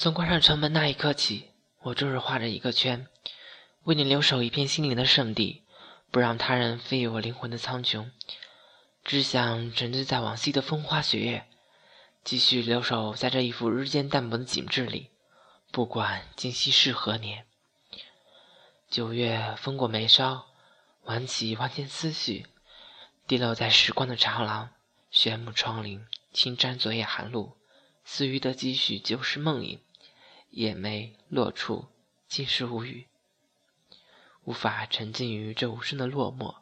从关上城门那一刻起，我终日画着一个圈，为你留守一片心灵的圣地，不让他人飞越我灵魂的苍穹。只想沉醉在往昔的风花雪月，继续留守在这一幅日渐淡薄的景致里，不管今夕是何年。九月风过眉梢，挽起万千思绪，滴落在时光的长廊，悬木窗棂，轻沾昨夜寒露，似欲得几许旧时梦影。眼眉落处，尽是无语，无法沉浸于这无声的落寞，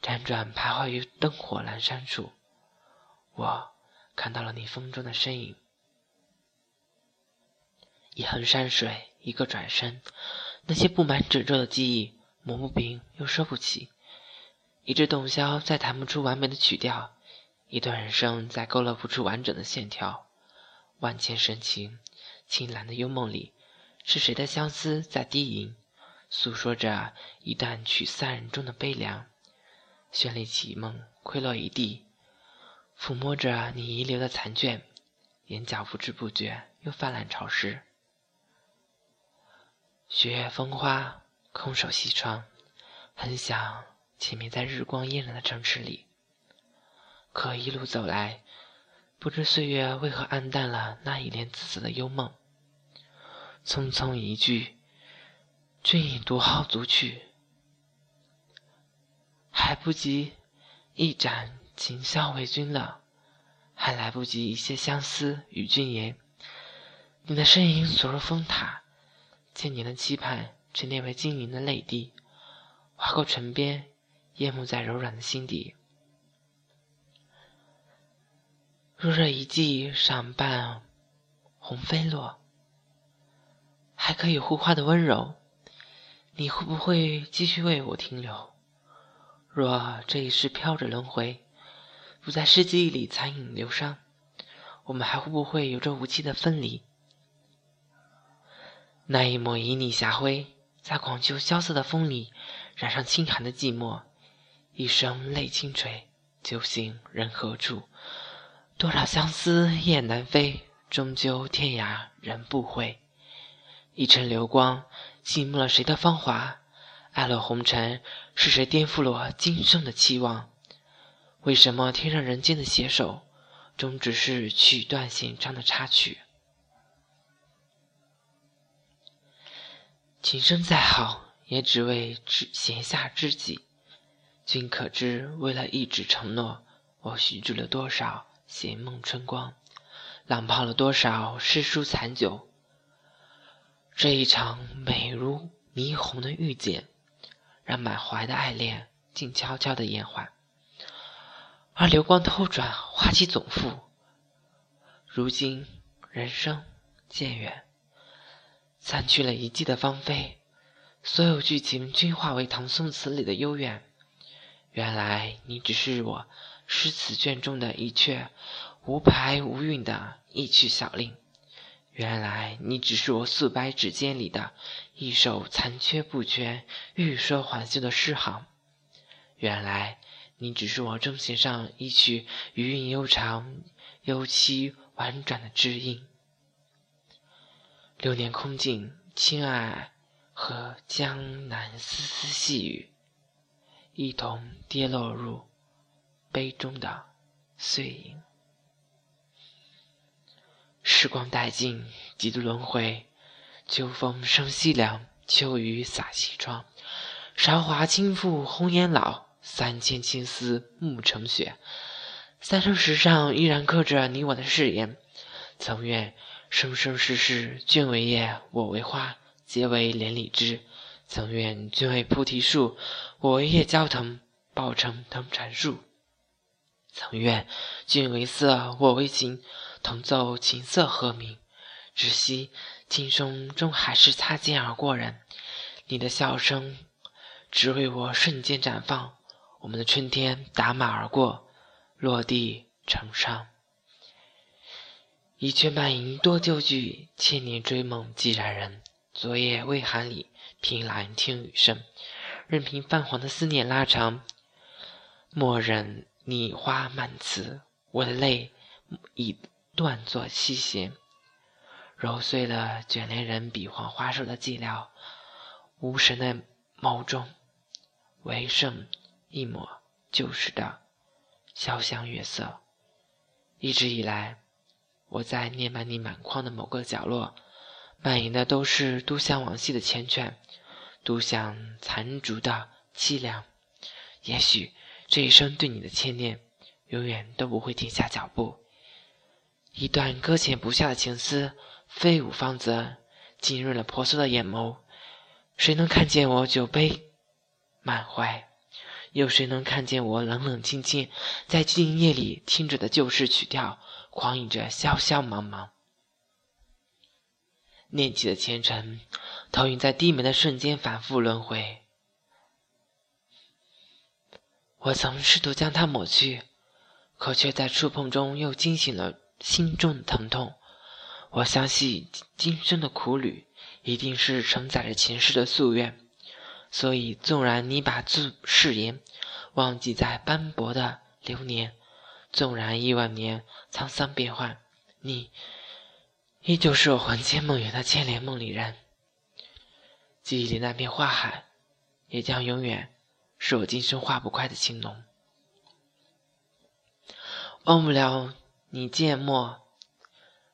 辗转徘徊于灯火阑珊处。我看到了你风中的身影，一横山水，一个转身，那些布满褶皱的记忆，抹不平又收不起，一支洞箫再弹不出完美的曲调，一段人生再勾勒不出完整的线条，万千深情。青蓝的幽梦里，是谁的相思在低吟，诉说着一段曲散人中的悲凉。绚丽绮梦溃落一地，抚摸着你遗留的残卷，眼角不知不觉又泛滥潮湿。雪月风花，空守西窗，很想前面在日光嫣然的城池里，可一路走来，不知岁月为何暗淡了那一帘紫色的幽梦。匆匆一句，君已独号足去，还不及一盏琴箫为君了，还来不及一些相思与君言。你的身影锁入风塔，千年的期盼沉淀为晶莹的泪滴，划过唇边，淹没在柔软的心底。若这一季赏半红飞落。还可以护花的温柔，你会不会继续为我停留？若这一世飘着轮回，不在世记忆里残影流伤，我们还会不会有着无期的分离？那一抹旖旎霞晖，在广秋萧瑟的风里染上清寒的寂寞。一声泪轻垂，酒醒人何处？多少相思雁南飞，终究天涯人不回。一程流光，寂寞了谁的芳华？爱了红尘，是谁颠覆了我今生的期望？为什么天上人间的携手，终只是曲断弦长的插曲？情深再好，也只为知闲下知己。君可知，为了一纸承诺，我许住了多少闲梦春光，浪泡了多少诗书残酒。这一场美如霓虹的遇见，让满怀的爱恋静悄悄的延缓，而流光偷转，花期总复。如今人生渐远，散去了一季的芳菲，所有剧情均化为唐宋词里的幽怨。原来你只是我诗词卷中的一阙无牌无韵的一曲小令。原来你只是我素白指尖里的一首残缺不全、欲说还休的诗行。原来你只是我钟弦上一曲余韵悠长、幽凄婉转的知音。流年空尽，亲爱和江南丝丝细雨，一同跌落入杯中的碎影。时光殆尽，几度轮回。秋风生西凉，秋雨洒西窗。韶华倾覆红颜老，三千青丝暮成雪。三生石上依然刻着你我的誓言。曾愿生生世世，君为叶，我为花，结为连理枝。曾愿君为菩提树，我为叶焦藤，抱成藤缠树。曾愿君为色，我为情。同奏琴瑟和鸣，只惜今生终还是擦肩而过人。你的笑声，只为我瞬间绽放。我们的春天打马而过，落地成伤。一阙满吟多旧句，千年追梦几然人。昨夜微寒里，凭栏听雨声，任凭泛黄的思念拉长。莫忍你花漫词，我的泪已。断作七弦。揉碎了卷帘人比划花手的寂寥，无神的眸中，唯剩一抹旧时的潇湘月色。一直以来，我在念满你满眶的某个角落，蔓延的都是独向往昔的缱绻，独享残烛的凄凉。也许这一生对你的牵念，永远都不会停下脚步。一段搁浅不下的情思，飞舞芳泽，浸润了婆娑的眼眸。谁能看见我酒杯满怀？有谁能看见我冷冷清清，在寂静夜里听着的旧式曲调，狂饮着潇潇茫茫？念起的前尘，投影在低眉的瞬间，反复轮回。我曾试图将它抹去，可却在触碰中又惊醒了心中的疼痛。我相信今生的苦旅一定是承载着前世的夙愿，所以纵然你把字誓言忘记在斑驳的流年，纵然亿万年沧桑变幻，你依旧是我魂牵梦萦的千年梦里人。记忆里那片花海，也将永远。是我今生化不快的情浓，忘不了你芥末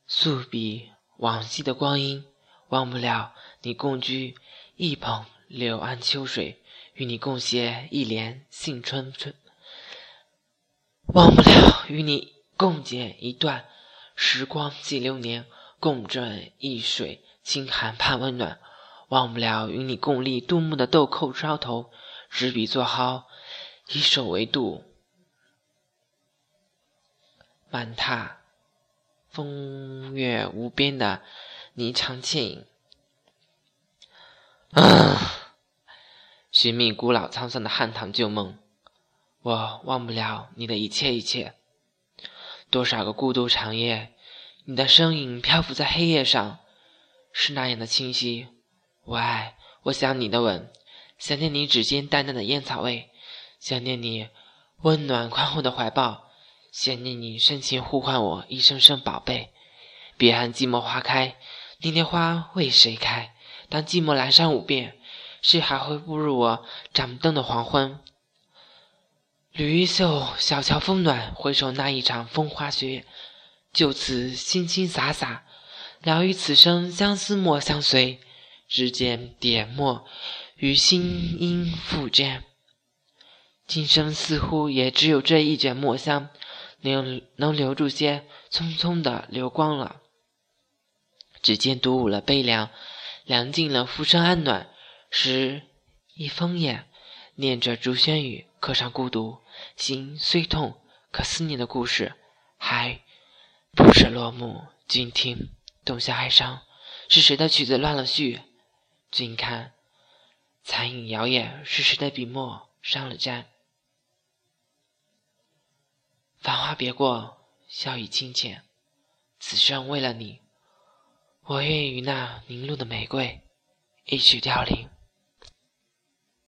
素笔往昔的光阴，忘不了你共居一捧柳岸秋水，与你共写一帘杏春春，忘不了与你共剪一段时光记流年，共枕一水清寒盼温暖，忘不了与你共历杜牧的豆蔻梢头。执笔作蒿，以手为度，满踏风月无边的霓裳倩影。啊，寻觅古老沧桑的汉唐旧梦，我忘不了你的一切一切。多少个孤独长夜，你的身影漂浮在黑夜上，是那样的清晰。我爱，我想你的吻。想念你指尖淡淡的烟草味，想念你温暖宽厚的怀抱，想念你深情呼唤我一声声宝贝。别看寂寞花开，年年花为谁开？当寂寞阑珊五遍，谁还会步入我掌灯的黄昏？吕玉秀，小桥风暖，回首那一场风花雪月，就此轻轻洒洒，聊与此生相思莫相随，指尖点墨。于心音复见，今生似乎也只有这一卷墨香，能能留住些匆匆的流光了。指尖独舞了悲凉，凉尽了浮生安暖。时一封眼，念着竹轩语，刻上孤独。心虽痛，可思念的故事还不舍落幕。君听，洞下哀伤，是谁的曲子乱了序？君看。残影摇曳，是谁的笔墨伤了沾？繁花别过，笑语清浅。此生为了你，我愿与那凝露的玫瑰一曲凋零。